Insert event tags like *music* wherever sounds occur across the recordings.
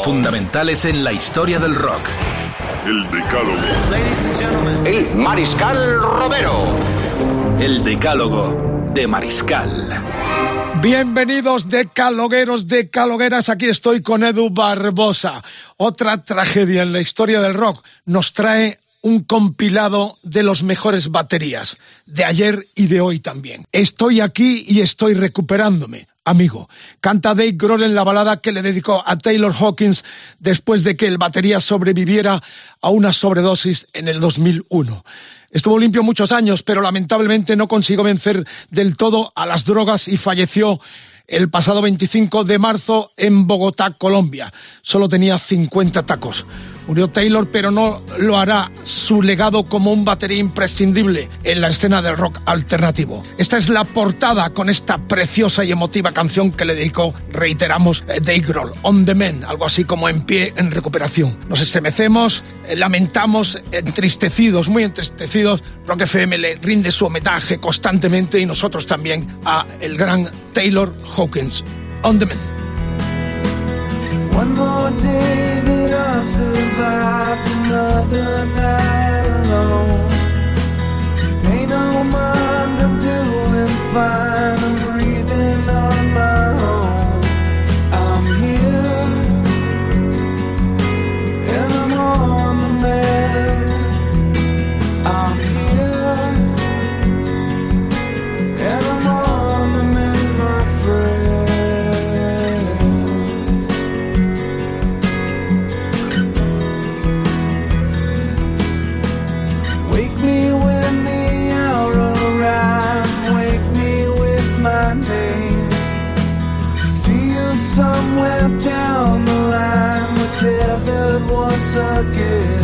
Fundamentales en la historia del rock. El Decálogo. El Mariscal Romero. El Decálogo de Mariscal. Bienvenidos decalogueros, decalogueras, aquí estoy con Edu Barbosa. Otra tragedia en la historia del rock nos trae un compilado de los mejores baterías, de ayer y de hoy también. Estoy aquí y estoy recuperándome. Amigo, canta Dave Grohl en la balada que le dedicó a Taylor Hawkins después de que el batería sobreviviera a una sobredosis en el 2001. Estuvo limpio muchos años, pero lamentablemente no consiguió vencer del todo a las drogas y falleció el pasado 25 de marzo en Bogotá, Colombia. Solo tenía 50 tacos. Murió Taylor, pero no lo hará su legado como un batería imprescindible en la escena del rock alternativo. Esta es la portada con esta preciosa y emotiva canción que le dedicó, reiteramos, eh, Dave Grohl, On the Men, algo así como en pie en recuperación. Nos estremecemos, eh, lamentamos, entristecidos, muy entristecidos. Rock FM le rinde su homenaje constantemente y nosotros también a el gran Taylor Hawkins. On the Men. More day that I've survived another night alone. Pay no mind, I'm doing fine. circus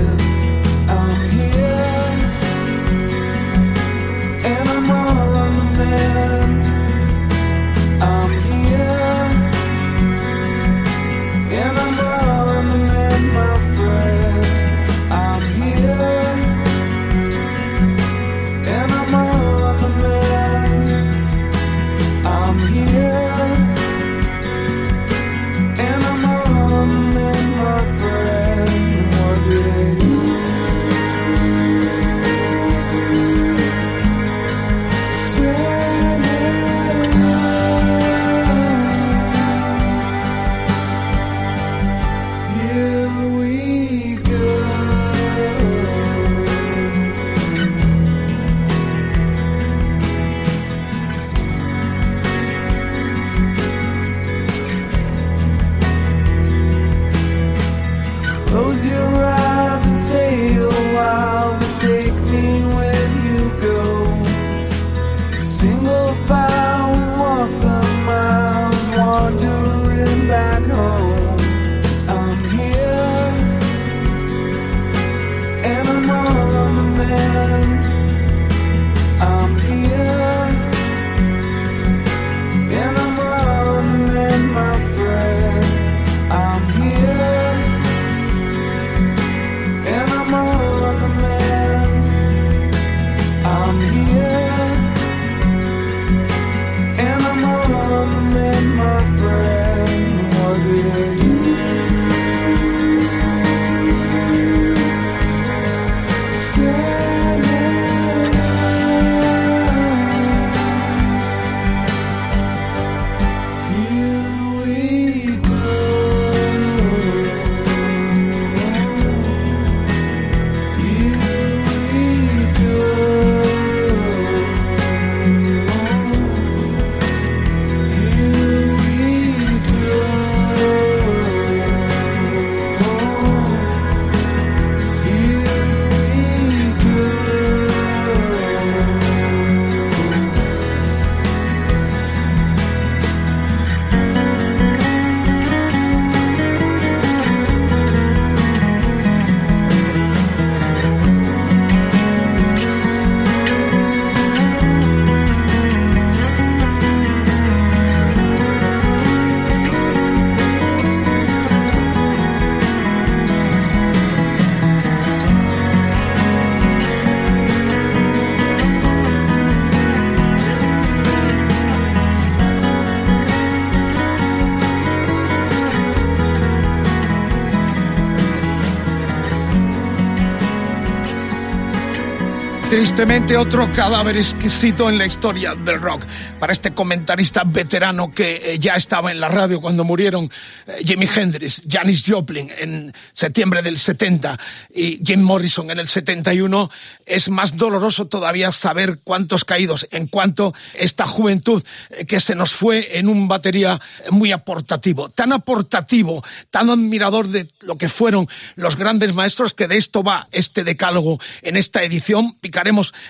Tristemente otro cadáver exquisito en la historia del rock. Para este comentarista veterano que eh, ya estaba en la radio cuando murieron eh, Jimi Hendrix, Janis Joplin en septiembre del 70 y Jim Morrison en el 71, es más doloroso todavía saber cuántos caídos en cuanto esta juventud eh, que se nos fue en un batería muy aportativo. Tan aportativo, tan admirador de lo que fueron los grandes maestros que de esto va este decálogo en esta edición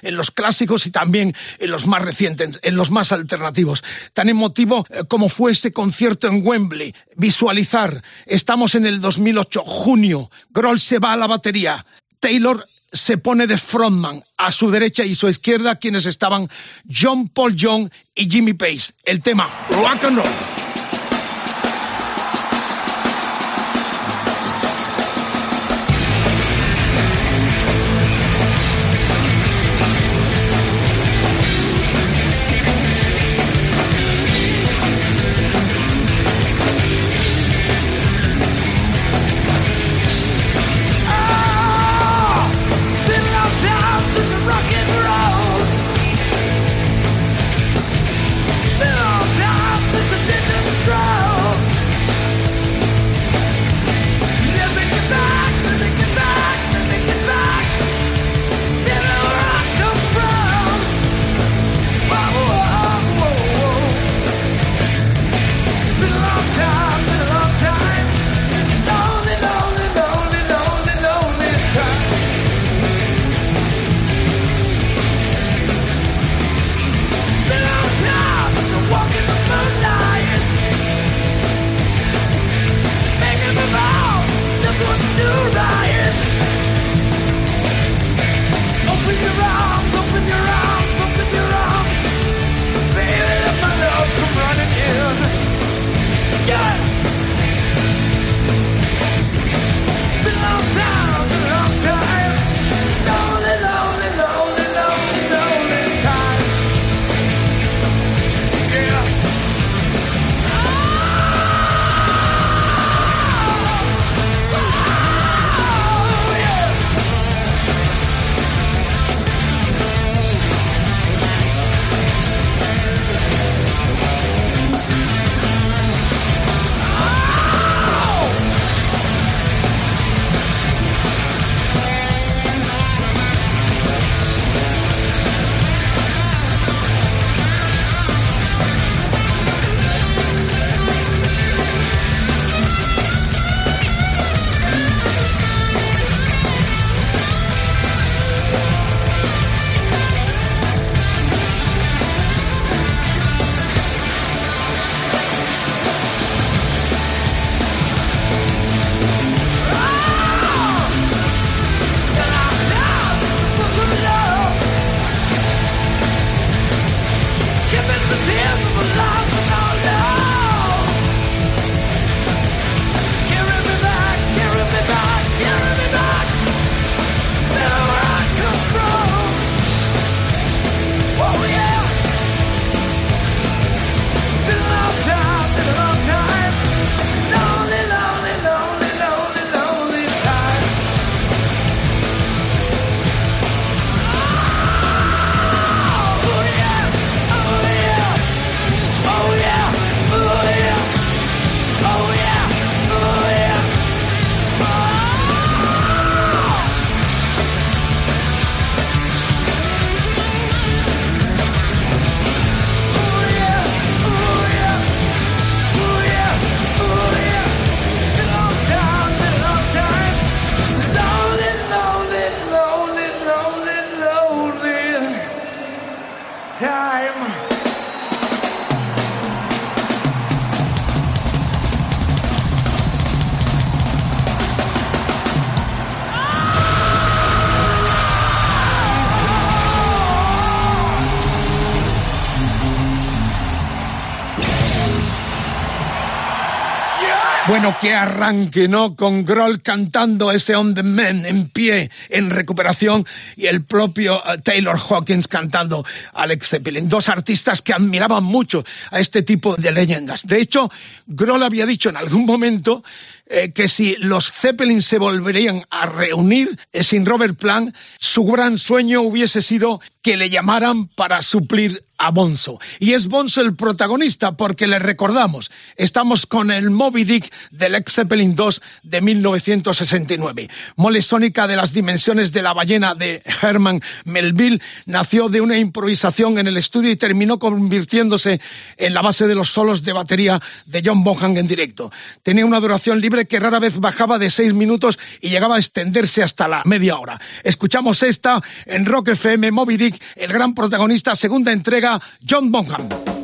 en los clásicos y también en los más recientes, en los más alternativos. Tan emotivo eh, como fue ese concierto en Wembley. Visualizar, estamos en el 2008, junio, Grohl se va a la batería, Taylor se pone de frontman a su derecha y su izquierda quienes estaban John Paul Young y Jimmy Page. El tema rock and roll. Qué arranque, ¿no? Con Grohl cantando ese On the Men en pie, en recuperación, y el propio eh, Taylor Hawkins cantando Alex Zeppelin. Dos artistas que admiraban mucho a este tipo de leyendas. De hecho, Grohl había dicho en algún momento eh, que si los Zeppelin se volverían a reunir eh, sin Robert Plant, su gran sueño hubiese sido que le llamaran para suplir a Bonzo. Y es Bonzo el protagonista porque le recordamos, estamos con el Moby Dick del ex Zeppelin 2 de 1969. Mole sónica de las dimensiones de la ballena de Herman Melville nació de una improvisación en el estudio y terminó convirtiéndose en la base de los solos de batería de John Bonham en directo. Tenía una duración libre que rara vez bajaba de seis minutos y llegaba a extenderse hasta la media hora. Escuchamos esta en Rock FM Moby Dick, el gran protagonista, segunda entrega John Bonham.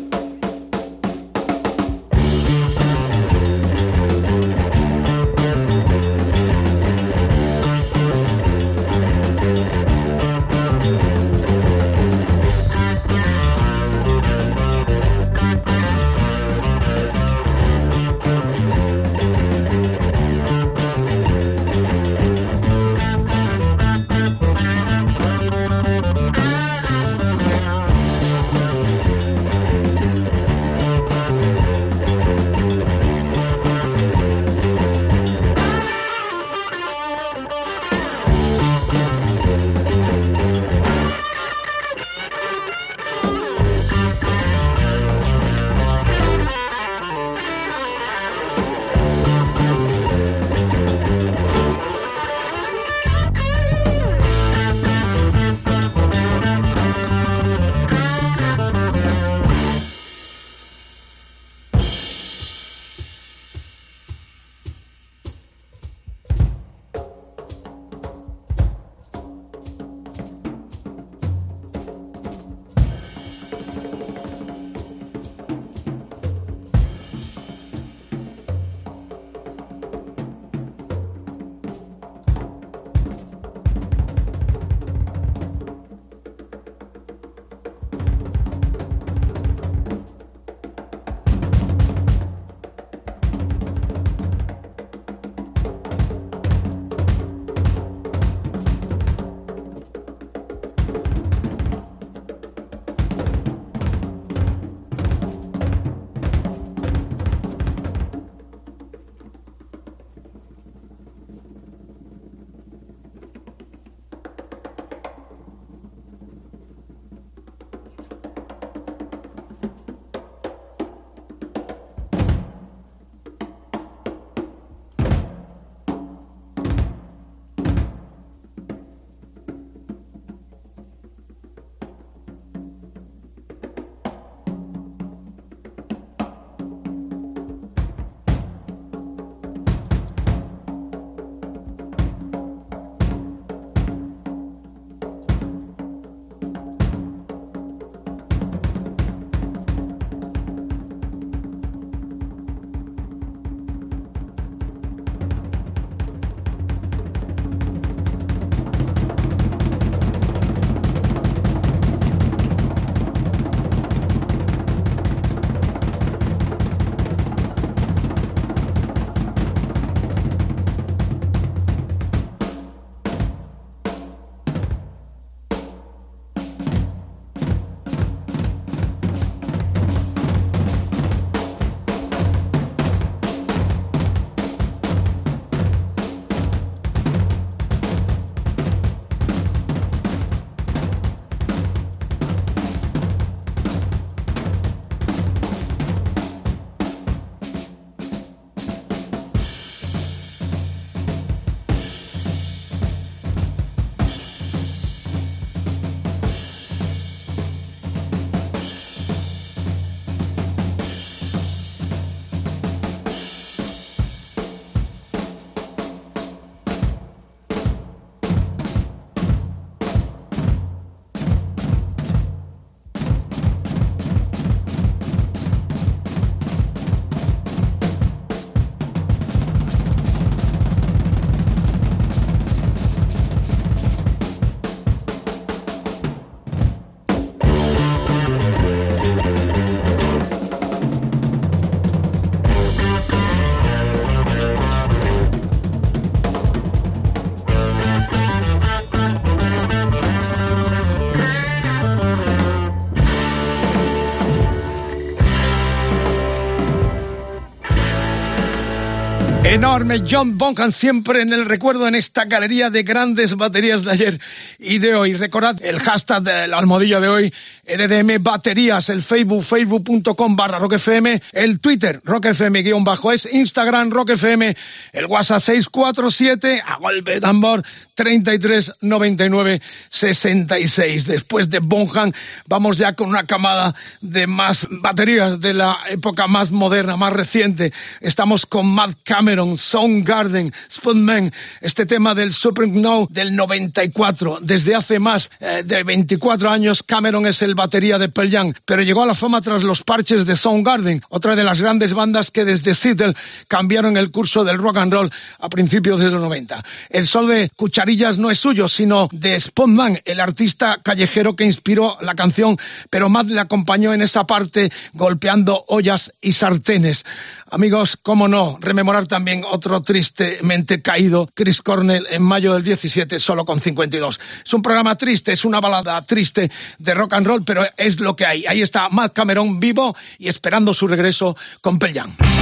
Enorme John Bonham siempre en el recuerdo en esta galería de grandes baterías de ayer y de hoy. Recordad el hashtag de la almohadilla de hoy, RDM Baterías, el Facebook, facebook.com barra rockfm, el Twitter, rockfm guion bajo es, Instagram, rockfm, el WhatsApp 647, a golpe de tambor, 33 99 66. Después de Bonham, vamos ya con una camada de más baterías de la época más moderna, más reciente. Estamos con Matt Cameron, Soundgarden, Spoonman, este tema del Super No del 94. Desde hace más eh, de 24 años, Cameron es el batería de Pearl Jam, pero llegó a la fama tras los parches de Soundgarden, otra de las grandes bandas que desde Seattle cambiaron el curso del rock and roll a principios de los 90. El sol de cucharillas no es suyo, sino de Spoonman, el artista callejero que inspiró la canción, pero Matt le acompañó en esa parte golpeando ollas y sartenes. Amigos, cómo no, rememorar también otro tristemente caído, Chris Cornell, en mayo del 17, solo con 52. Es un programa triste, es una balada triste de rock and roll, pero es lo que hay. Ahí está Matt Cameron vivo y esperando su regreso con Pearl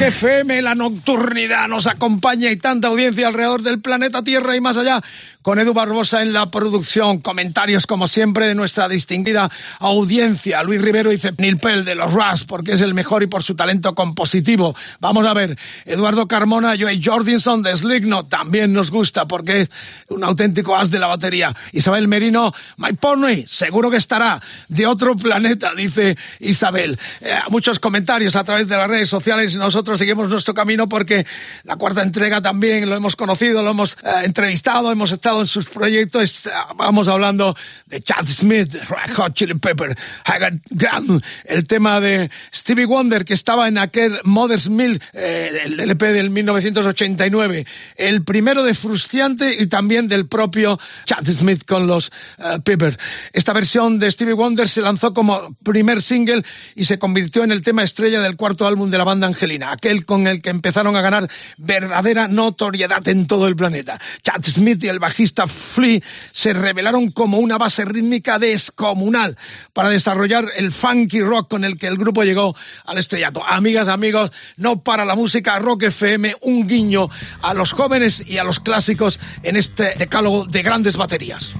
Rock FM, la nocturnidad nos acompaña y tanta audiencia alrededor del planeta Tierra y más allá con Edu Barbosa en la producción. Comentarios, como siempre, de nuestra distinguida audiencia. Luis Rivero dice Nilpel de los Ras, porque es el mejor y por su talento compositivo. Vamos a ver. Eduardo Carmona, Joey Jordinson de Sligno, también nos gusta porque es un auténtico as de la batería. Isabel Merino, My Pony, seguro que estará de otro planeta, dice Isabel. Eh, muchos comentarios a través de las redes sociales y nosotros seguimos nuestro camino porque la cuarta entrega también lo hemos conocido, lo hemos eh, entrevistado, hemos estado en sus proyectos. Vamos hablando de Chad Smith, Red Hot Chili Pepper, Haggard Graham, el tema de Stevie Wonder que estaba en aquel Mother's Milk, eh, el LP del 1989, el primero de Frustiante y también del propio Chad Smith con los uh, Pepper. Esta versión de Stevie Wonder se lanzó como primer single y se convirtió en el tema estrella del cuarto álbum de la banda Angelina, aquel con el que empezaron a ganar verdadera notoriedad en todo el planeta. Chad Smith y el bajista Flea se revelaron como una base rítmica descomunal para desarrollar el funky rock con el que el grupo llegó al estrellato. Amigas, amigos, no para la música Rock FM, un guiño a los jóvenes y a los clásicos en este decálogo de grandes baterías.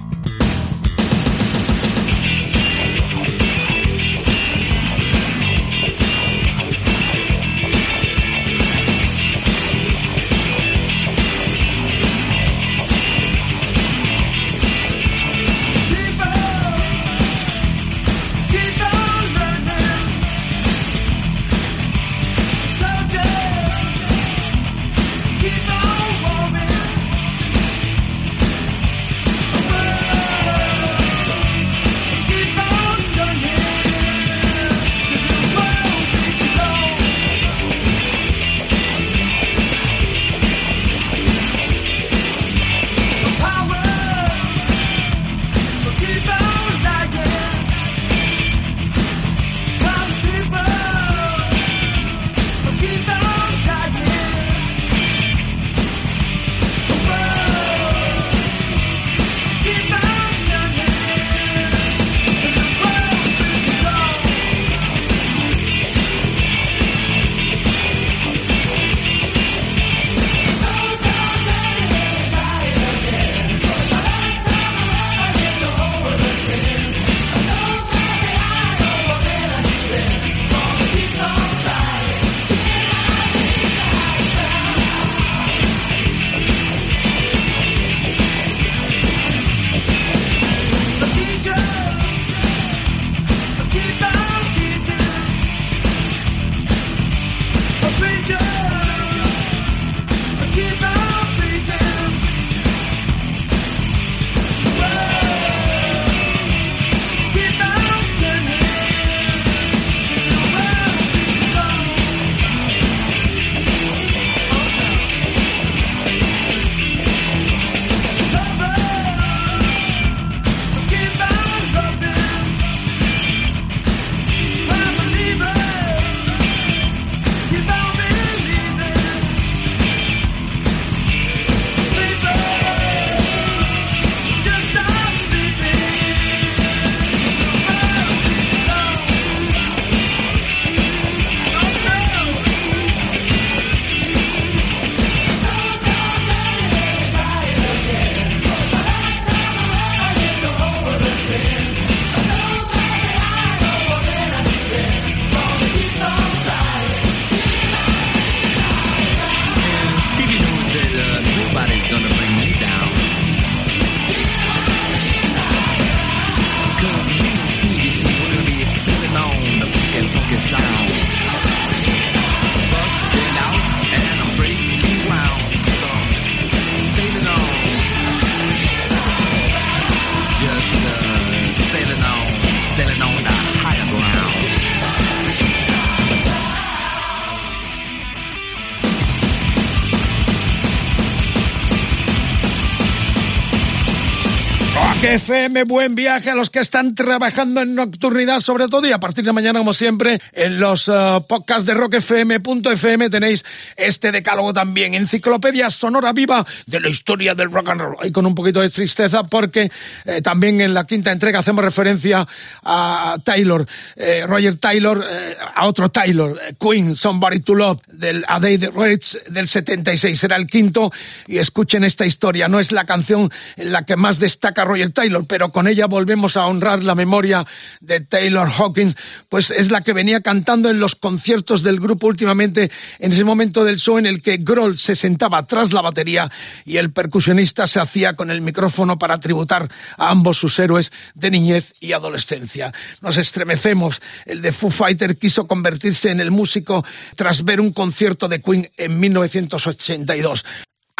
Rock FM, buen viaje a los que están trabajando en nocturnidad sobre todo y a partir de mañana como siempre en los uh, podcasts de rockfm.fm tenéis este decálogo también, enciclopedia sonora viva de la historia del rock and roll. Y con un poquito de tristeza porque eh, también en la quinta entrega hacemos referencia a Taylor, eh, Roger Taylor, eh, a otro Taylor, Queen, Somebody to Love del A Day the Reds del 76, será el quinto y escuchen esta historia, no es la canción en la que más destaca Roger Taylor, pero con ella volvemos a honrar la memoria de Taylor Hawkins, pues es la que venía cantando en los conciertos del grupo últimamente, en ese momento del show en el que Grohl se sentaba tras la batería y el percusionista se hacía con el micrófono para tributar a ambos sus héroes de niñez y adolescencia. Nos estremecemos. El de Foo Fighter quiso convertirse en el músico tras ver un concierto de Queen en 1982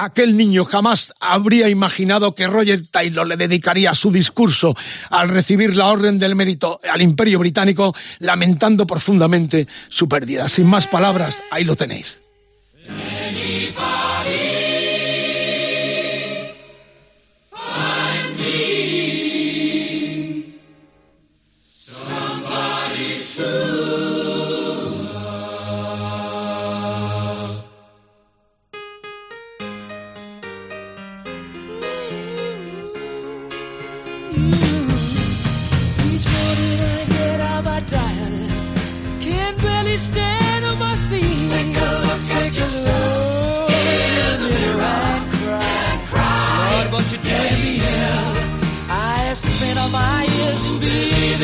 aquel niño jamás habría imaginado que Roger Taylor le dedicaría su discurso al recibir la orden del mérito al Imperio Británico, lamentando profundamente su pérdida. Sin más palabras, ahí lo tenéis.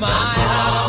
my heart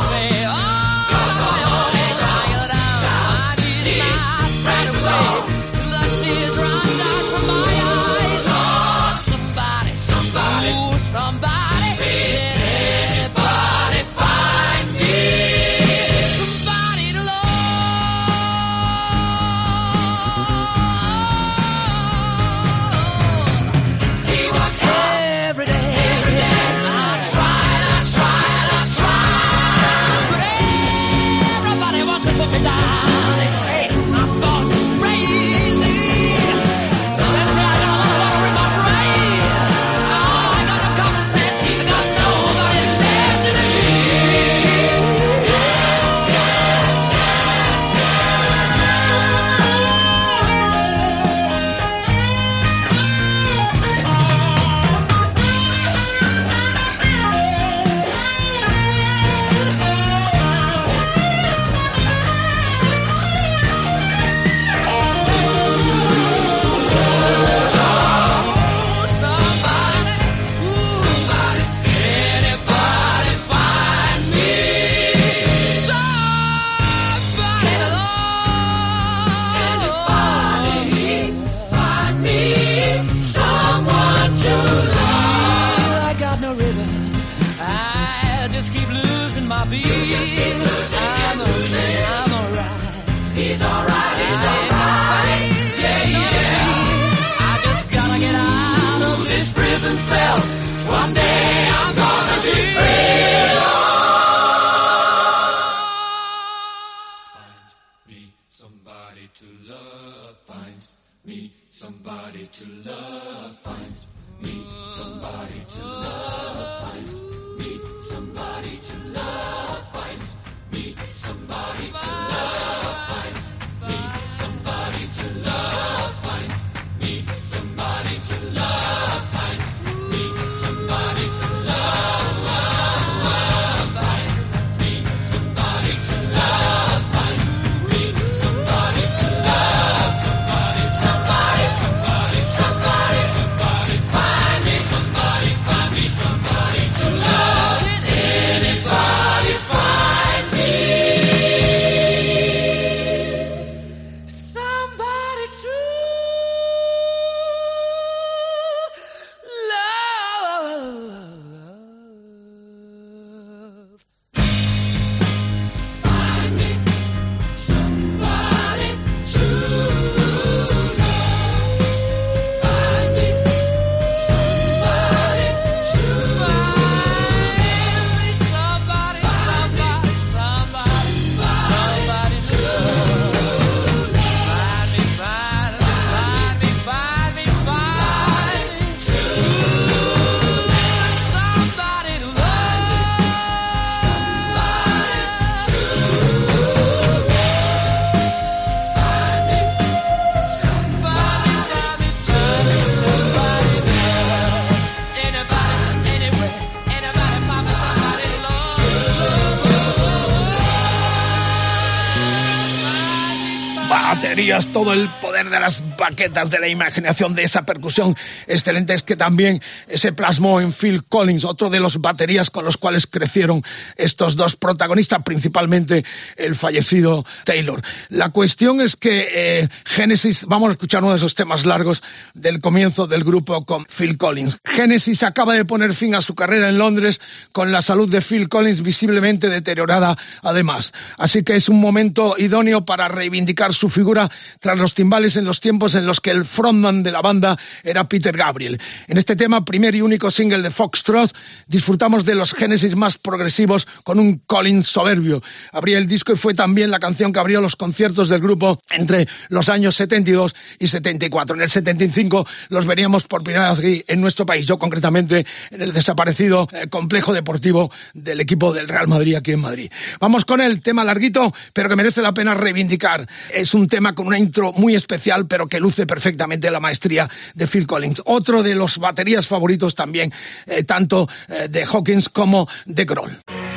todo el poder de las baquetas, de la imaginación, de esa percusión excelente es que también se plasmó en Phil Collins, otro de los baterías con los cuales crecieron estos dos protagonistas, principalmente el fallecido Taylor. La cuestión es que eh, Genesis, vamos a escuchar uno de esos temas largos del comienzo del grupo con Phil Collins. Genesis acaba de poner fin a su carrera en Londres con la salud de Phil Collins visiblemente deteriorada además. Así que es un momento idóneo para reivindicar su figura tras los timbales en los tiempos en los que el frontman de la banda era Peter Gabriel. En este tema, primer y único single de Foxtrot, disfrutamos de los génesis más progresivos con un Collins soberbio. Abría el disco y fue también la canción que abrió los conciertos del grupo entre los años 72 y 74. En el 75 los veríamos por primera vez en nuestro país, yo concretamente en el desaparecido eh, complejo deportivo del equipo del Real Madrid aquí en Madrid. Vamos con el tema larguito, pero que merece la pena reivindicar. Es un tema con una intro muy especial, pero que luce perfectamente la maestría de Phil Collins. Otro de los baterías favoritos también, eh, tanto eh, de Hawkins como de Grohl.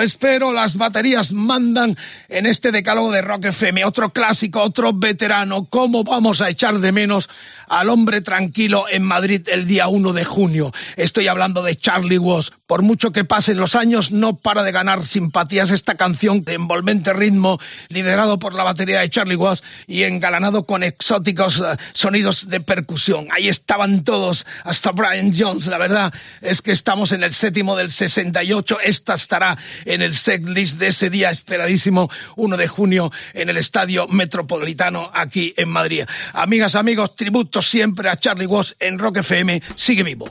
Espero. Las baterías mandan en este decálogo de Rock FM. Otro clásico, otro veterano. ¿Cómo vamos a echar de menos al hombre tranquilo en Madrid el día 1 de junio? Estoy hablando de Charlie Watts. Por mucho que pasen los años, no para de ganar simpatías esta canción de envolvente ritmo, liderado por la batería de Charlie Watts y engalanado con exóticos eh, sonidos de percusión. Ahí estaban todos, hasta Brian Jones. La verdad es que estamos en el séptimo del 68 esta estará en el setlist de ese día esperadísimo 1 de junio en el Estadio Metropolitano aquí en Madrid. Amigas, amigos, tributo siempre a Charlie Watts en Rock FM. Sigue vivo.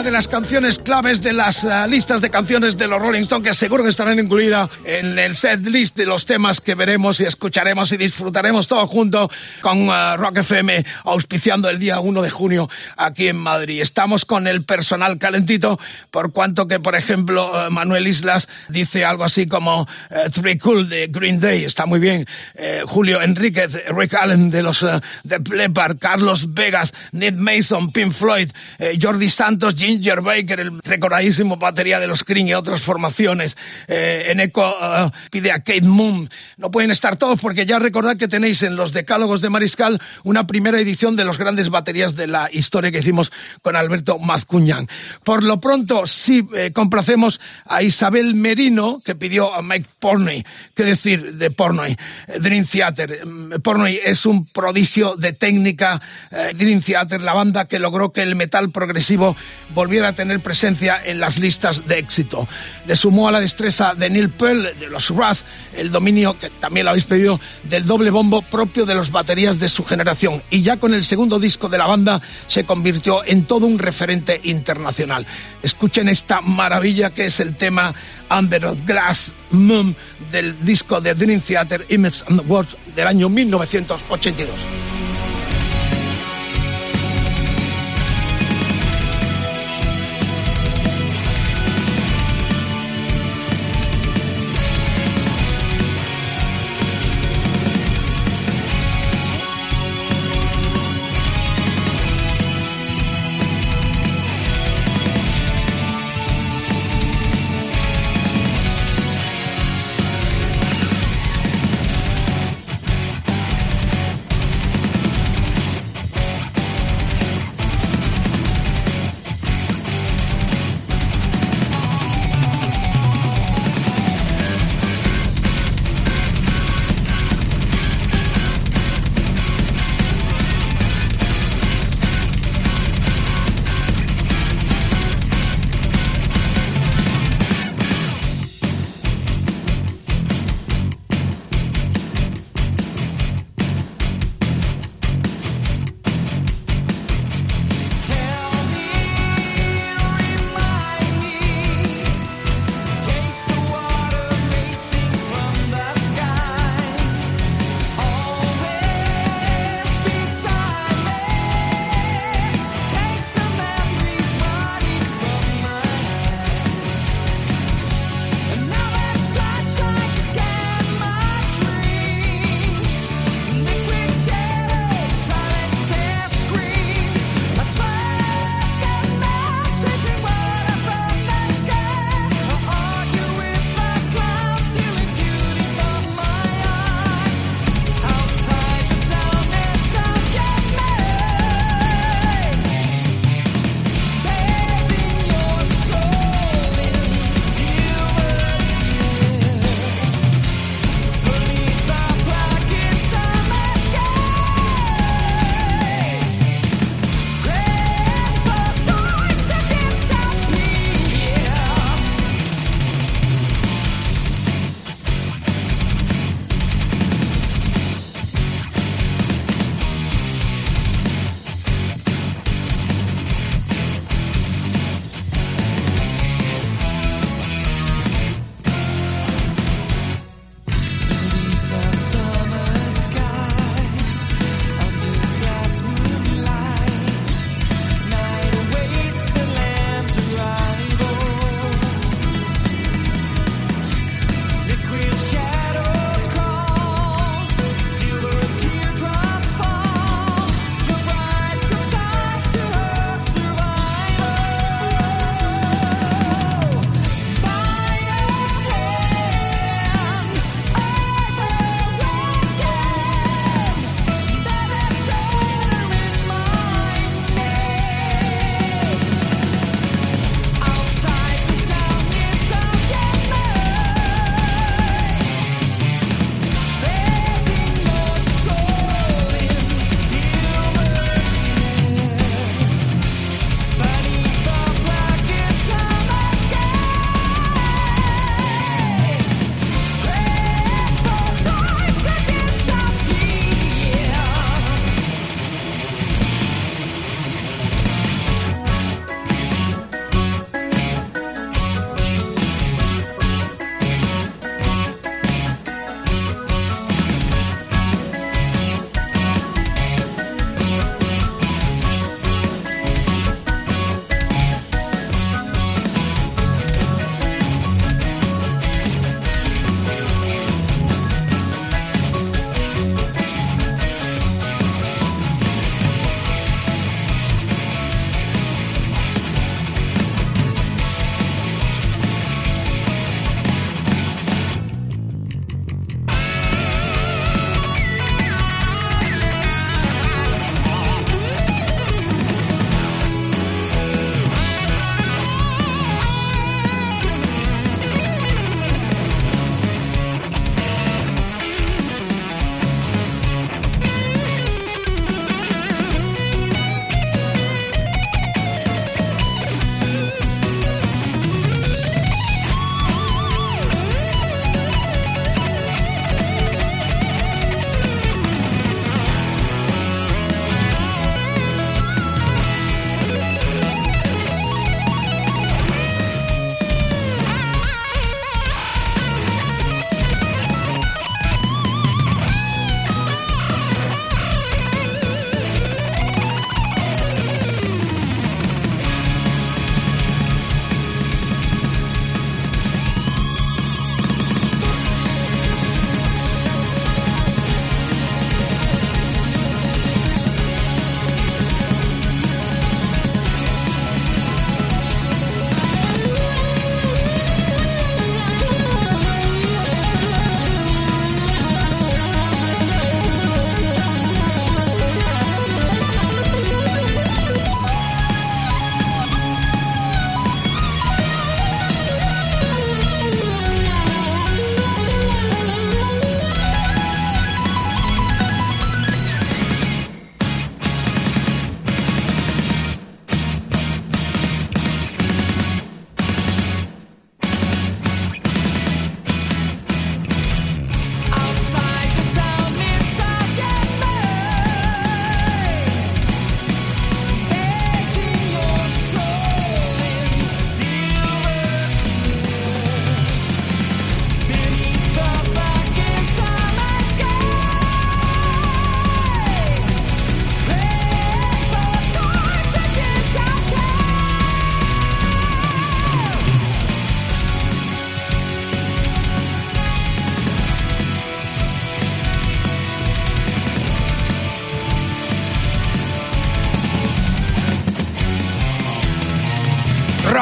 Una de las canciones claves de las uh, listas de canciones de los Rolling Stones que seguro que estarán incluidas en el set list de los temas que veremos y escucharemos y disfrutaremos todos juntos con uh, Rock FM auspiciando el día 1 de junio aquí en Madrid. Estamos con el personal calentito por cuanto que, por ejemplo, uh, Manuel Islas dice algo así como Three Cool de Green Day, está muy bien. Julio Enríquez, Rick Allen de los de Plepar, Carlos Vegas, Ned Mason, Pink Floyd, Jordi Santos, Ginger Baker, el recordadísimo batería de los Cream y otras formaciones. Eh, en eco uh, pide a Kate Moon. No pueden estar todos porque ya recordad que tenéis en los decálogos de Mariscal una primera edición de los grandes baterías de la historia que hicimos con Alberto Mazcuñán. Por lo pronto, sí eh, complacemos a Isabel Merino, que pidió a Mike Pornoy. ¿Qué decir de Pornoy? Dream Theater. Mm, Pornoy es un prodigio de técnica. Eh, Dream Theater, la banda que logró que el metal progresivo volviera a tener presencia en las listas de éxito. Le sumó a la destreza de Neil Pearl, de los Rush, el dominio, que también lo habéis pedido, del doble bombo propio de los baterías de su generación. Y ya con el segundo disco de la banda se convirtió en todo un referente internacional. Escuchen esta maravilla que es el tema Under Glass Moon del disco de Dream Theater Image and Words del año 1982.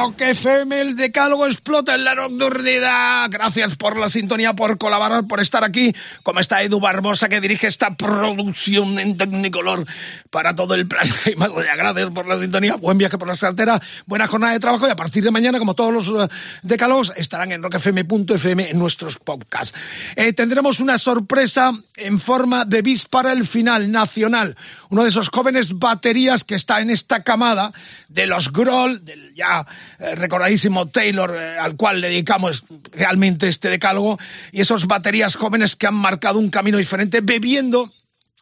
Donc, Rock FM, el decálogo explota en la nocturnidad. Gracias por la sintonía, por colaborar, por estar aquí. Como está Edu Barbosa, que dirige esta producción en Tecnicolor para todo el planeta. *laughs* Y más gracias por la sintonía. Buen viaje por la carretera, buena jornada de trabajo. Y a partir de mañana, como todos los uh, decálogos, estarán en rockfm.fm en nuestros podcasts. Eh, tendremos una sorpresa en forma de bis para el final nacional. Uno de esos jóvenes baterías que está en esta camada de los Groll, del ya eh, recordadísimo Taylor, eh, al cual le dedicamos realmente este decálogo, y esos baterías jóvenes que han marcado un camino diferente, bebiendo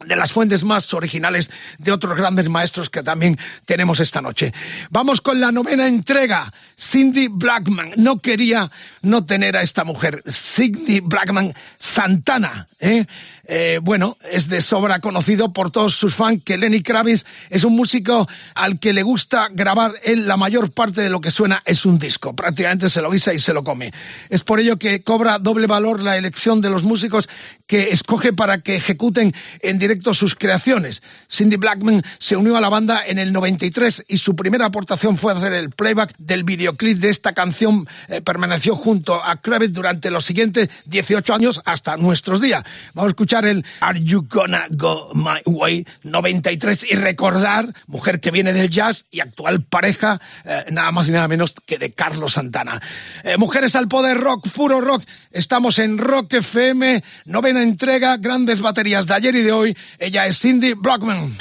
de las fuentes más originales de otros grandes maestros que también tenemos esta noche. Vamos con la novena entrega. Cindy Blackman. No quería no tener a esta mujer. Cindy Blackman Santana. ¿eh? Eh, bueno, es de sobra conocido por todos sus fans que Lenny Kravitz es un músico al que le gusta grabar él la mayor parte de lo que suena es un disco. Prácticamente se lo guisa y se lo come. Es por ello que cobra doble valor la elección de los músicos que escoge para que ejecuten en directo sus creaciones. Cindy Blackman se unió a la banda en el 93 y su primera aportación fue hacer el playback del videoclip de esta canción. Eh, permaneció junto a Kravitz durante los siguientes 18 años hasta nuestros días. Vamos a escuchar el Are You Gonna Go My Way 93 y recordar, mujer que viene del jazz y actual pareja, eh, nada más y nada menos que de Carlos Santana. Eh, mujeres al poder rock, puro rock. Estamos en Rock FM, novena entrega, grandes baterías de ayer y de hoy. Ella es Cindy Brockman.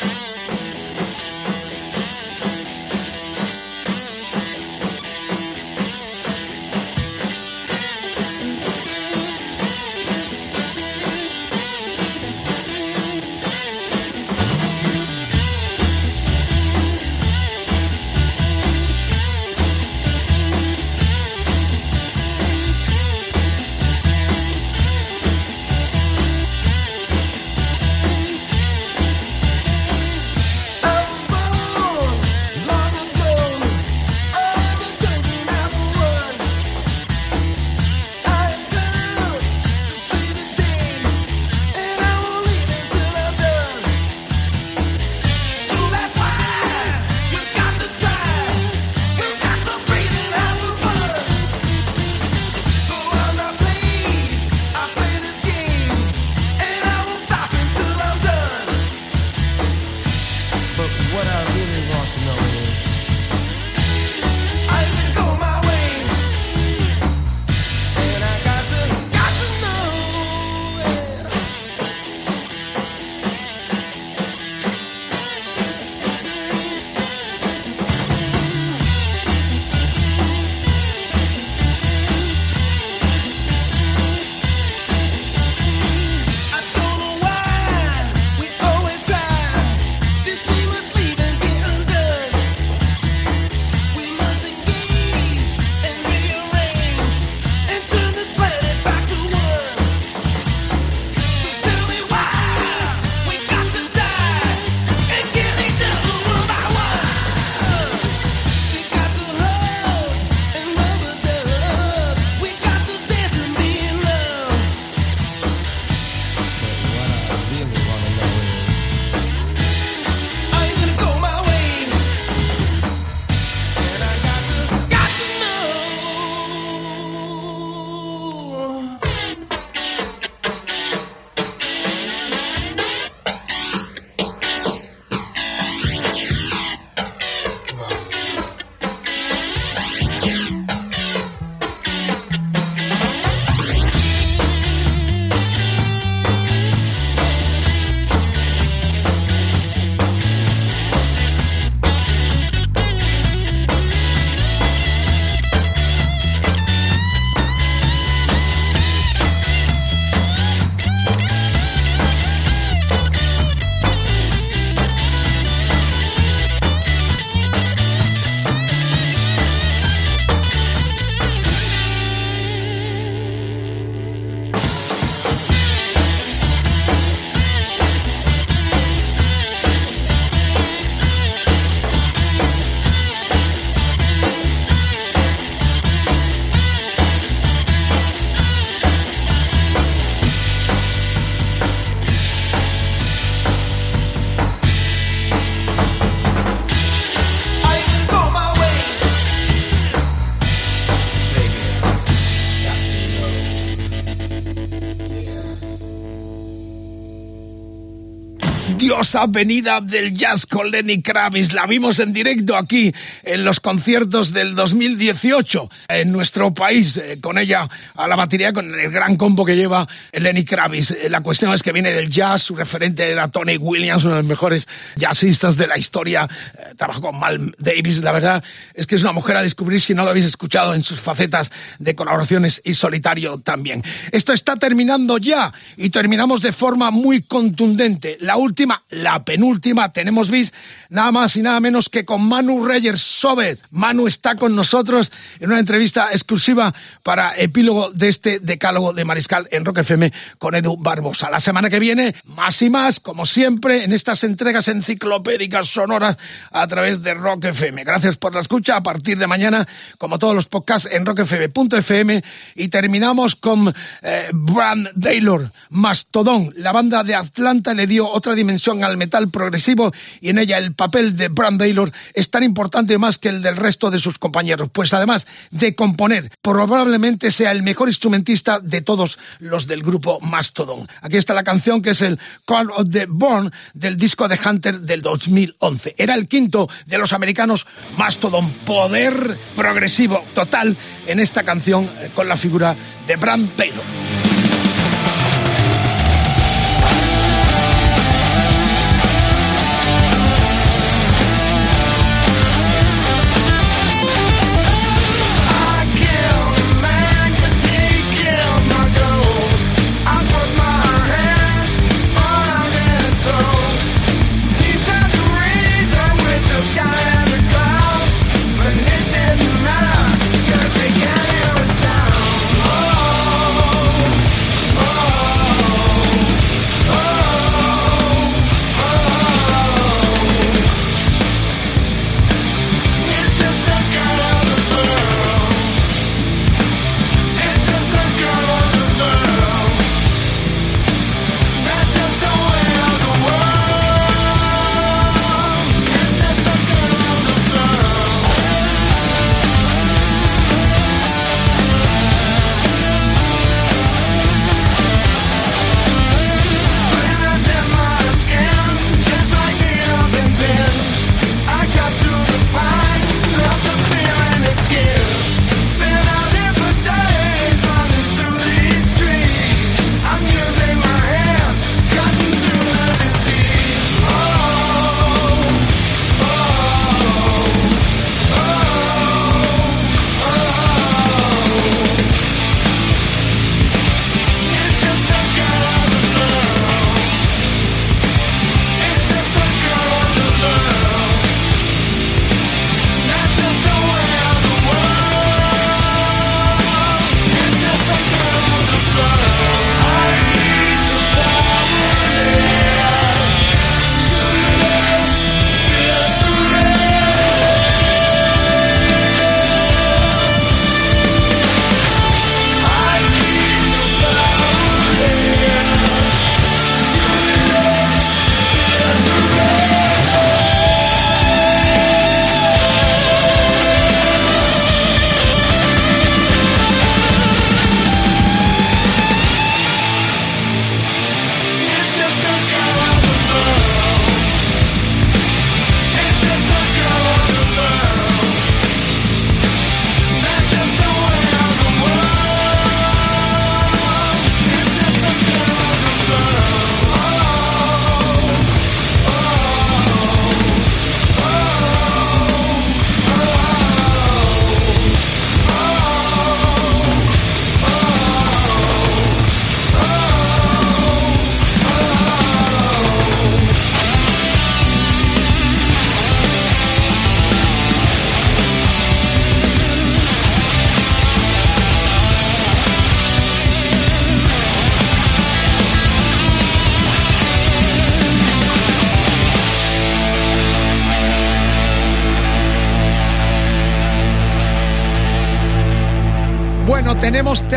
Diosa venida del jazz con Lenny Kravitz. La vimos en directo aquí en los conciertos del 2018 en nuestro país, eh, con ella a la batería, con el gran combo que lleva Lenny Kravitz. Eh, La cuestión es que viene del jazz, su referente era Tony Williams, uno de los mejores jazzistas de la historia. Eh, Trabajó con Mal Davis, la verdad es que es una mujer a descubrir si no lo habéis escuchado en sus facetas de colaboraciones y solitario también. Esto está terminando ya y terminamos de forma muy contundente. La última la penúltima, tenemos bis nada más y nada menos que con Manu Reyes Sobet. Manu está con nosotros en una entrevista exclusiva para epílogo de este decálogo de Mariscal en Rock FM con Edu Barbosa. La semana que viene, más y más, como siempre, en estas entregas enciclopédicas sonoras a través de Rock FM. Gracias por la escucha. A partir de mañana, como todos los podcasts en rockfm.fm y terminamos con eh, Brand Taylor, Mastodon. La banda de Atlanta le dio otra dimensión al metal progresivo y en ella el papel de Brand Taylor es tan importante más que el del resto de sus compañeros, pues además de componer, probablemente sea el mejor instrumentista de todos los del grupo Mastodon. Aquí está la canción que es el Call of the Born del disco de Hunter del 2011. Era el quinto de los americanos Mastodon, poder progresivo total en esta canción con la figura de Brand Taylor.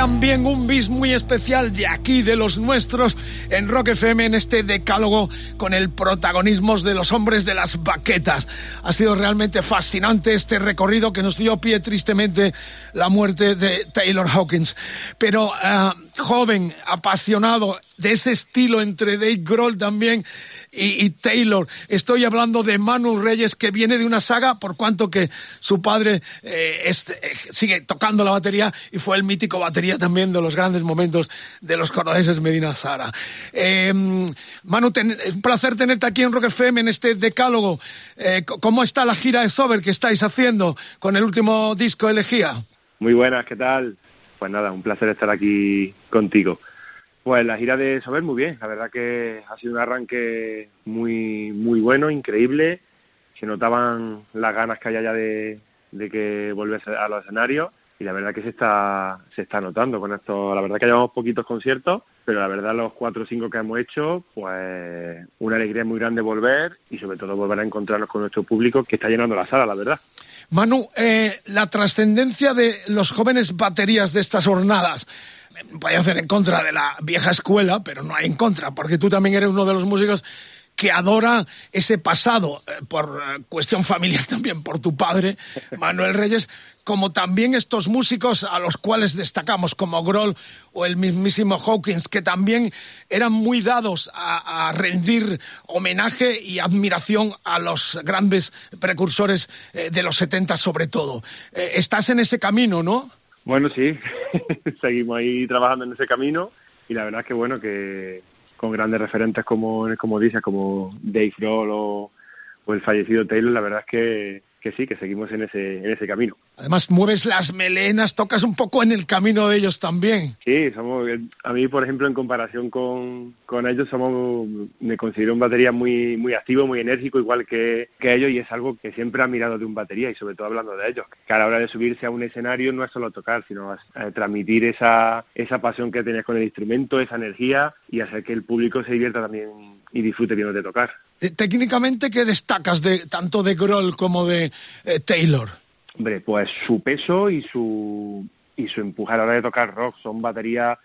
También un bis muy especial de aquí, de los nuestros, en Rock FM, en este decálogo con el protagonismo de los hombres de las baquetas. Ha sido realmente fascinante este recorrido que nos dio pie tristemente la muerte de Taylor Hawkins. Pero uh, joven, apasionado de ese estilo entre Dave Grohl también y, y Taylor. Estoy hablando de Manu Reyes, que viene de una saga, por cuanto que su padre eh, eh, sigue tocando la batería y fue el mítico batería también de los grandes momentos de los cordobeses Medina Zara. Eh, Manu, ten- un placer tenerte aquí en Rock FM en este decálogo. Eh, ¿Cómo está la gira de Sober que estáis haciendo con el último disco Elegía? Muy buenas, ¿qué tal? Pues nada, un placer estar aquí contigo. Pues la gira de Sober muy bien, la verdad que ha sido un arranque muy muy bueno, increíble. Se notaban las ganas que hay allá de, de que vuelves a los escenarios y la verdad que se está se está notando con esto. La verdad que llevamos poquitos conciertos, pero la verdad los cuatro o cinco que hemos hecho, pues una alegría muy grande volver y sobre todo volver a encontrarnos con nuestro público que está llenando la sala, la verdad. Manu, eh, la trascendencia de los jóvenes baterías de estas jornadas. Voy a hacer en contra de la vieja escuela, pero no hay en contra, porque tú también eres uno de los músicos que adora ese pasado, eh, por eh, cuestión familiar *laughs* también, por tu padre, Manuel Reyes, como también estos músicos a los cuales destacamos, como Grohl o el mismísimo Hawkins, que también eran muy dados a, rendir homenaje y admiración a los grandes precursores eh, de los 70 sobre todo. Estás en ese camino, ¿no? Bueno, sí, *laughs* seguimos ahí trabajando en ese camino y la verdad es que bueno, que con grandes referentes como, como dices, como Dave Grohl o, o el fallecido Taylor, la verdad es que, que sí, que seguimos en ese, en ese camino. Además, mueves las melenas, tocas un poco en el camino de ellos también. Sí, somos, a mí, por ejemplo, en comparación con, con ellos, somos, me considero un batería muy, muy activo, muy enérgico, igual que, que ellos, y es algo que siempre he admirado de un batería, y sobre todo hablando de ellos. Que a la hora de subirse a un escenario no es solo tocar, sino eh, transmitir esa, esa pasión que tienes con el instrumento, esa energía, y hacer que el público se divierta también y disfrute viéndote tocar. Eh, Técnicamente, ¿qué destacas de tanto de Grohl como de eh, Taylor? Hombre, pues su peso y su y su empuje a la hora de tocar rock. Son baterías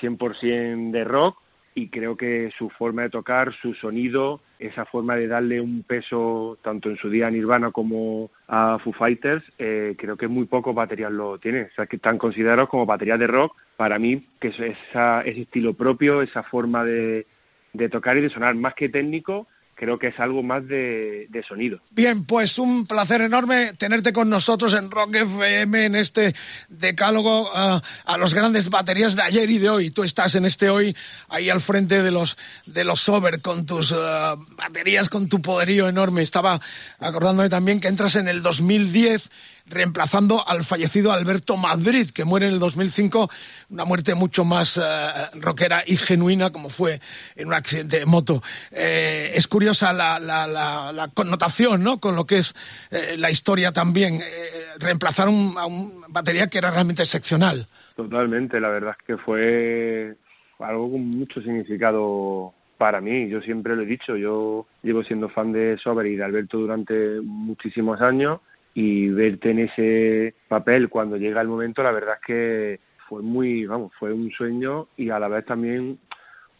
100% de rock y creo que su forma de tocar, su sonido, esa forma de darle un peso tanto en su día a Nirvana como a Foo Fighters, eh, creo que muy pocos baterías lo tienen. O sea, que están considerados como baterías de rock. Para mí, que es esa, ese estilo propio, esa forma de, de tocar y de sonar más que técnico, creo que es algo más de, sonido. Bien, pues un placer enorme tenerte con nosotros en Rock FM en este decálogo uh, a los grandes baterías de ayer y de hoy. Tú estás en este hoy ahí al frente de los de los Sober con tus uh, baterías, con tu poderío enorme. Estaba acordándome también que entras en el 2010 reemplazando al fallecido Alberto Madrid, que muere en el 2005, una muerte mucho más uh, rockera y genuina como fue en un accidente de moto. Eh, es curiosa la, la, la, la, connotación, ¿no? Con lo que es eh, la historia también. Eh, reemplazar un, a un batería que era realmente excepcional. Totalmente, la verdad es que fue algo con mucho significado para mí. Yo siempre lo he dicho, yo llevo siendo fan de Sober y de Alberto durante muchísimos años y verte en ese papel cuando llega el momento, la verdad es que fue muy, vamos, fue un sueño y a la vez también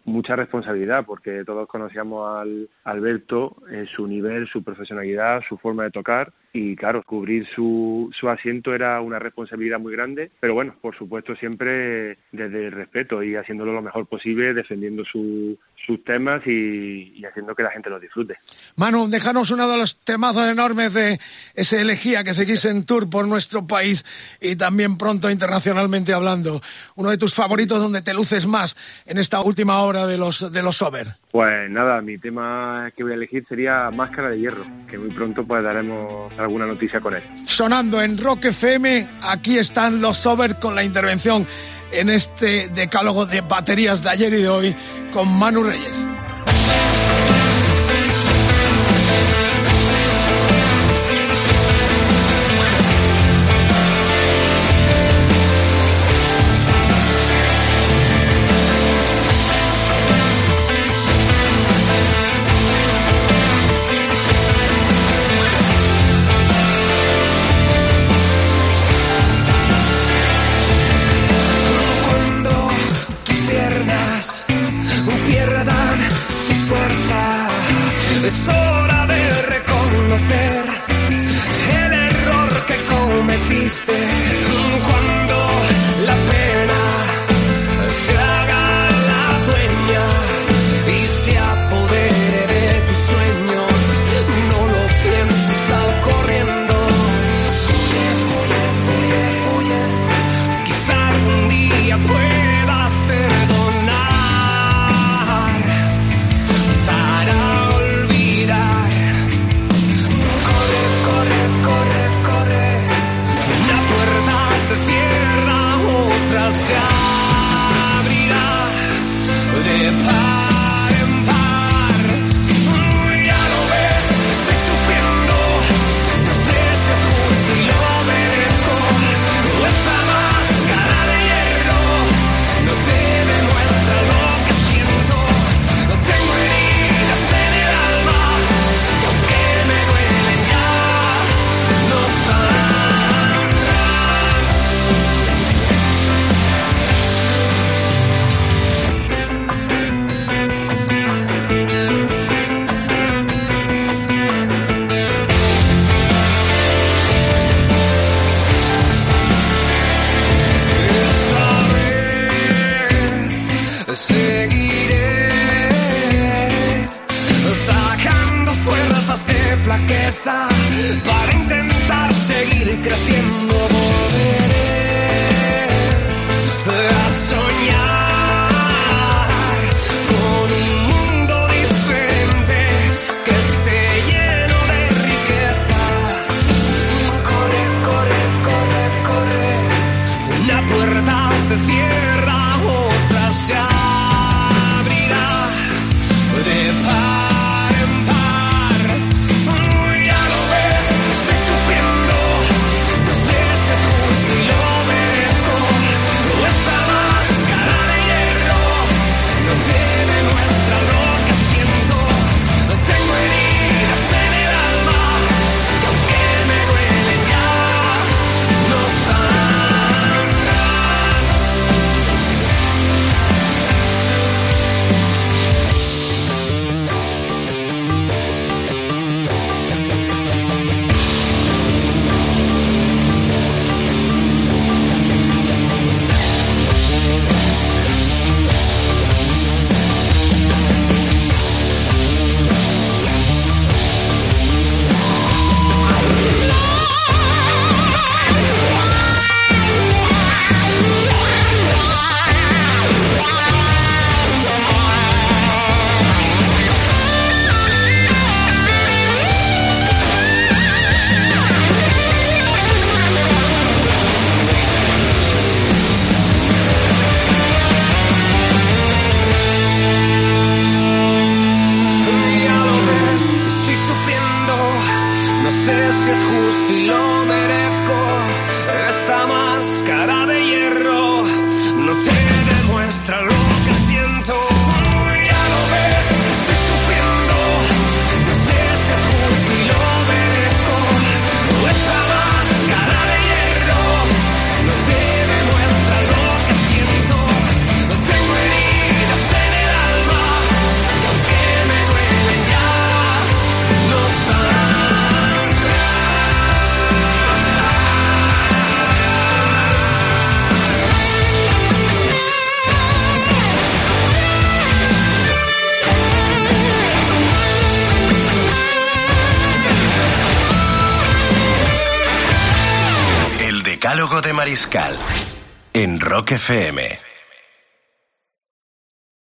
mucha responsabilidad porque todos conocíamos al Alberto, eh, su nivel, su profesionalidad, su forma de tocar y claro, cubrir su, su asiento era una responsabilidad muy grande, pero bueno, por supuesto siempre desde el respeto y haciéndolo lo mejor posible, defendiendo su, sus temas y, y, haciendo que la gente los disfrute. Manu, déjanos uno de los temazos enormes de ese elegía que seguís en tour por nuestro país y también pronto internacionalmente hablando. Uno de tus favoritos donde te luces más en esta última hora de los, de los Sober. Pues nada, mi tema que voy a elegir sería Máscara de Hierro, que muy pronto pues daremos alguna noticia con él. Sonando en Rock FM, aquí están los Sober con la intervención en este decálogo de baterías de ayer y de hoy con Manu Reyes. FM.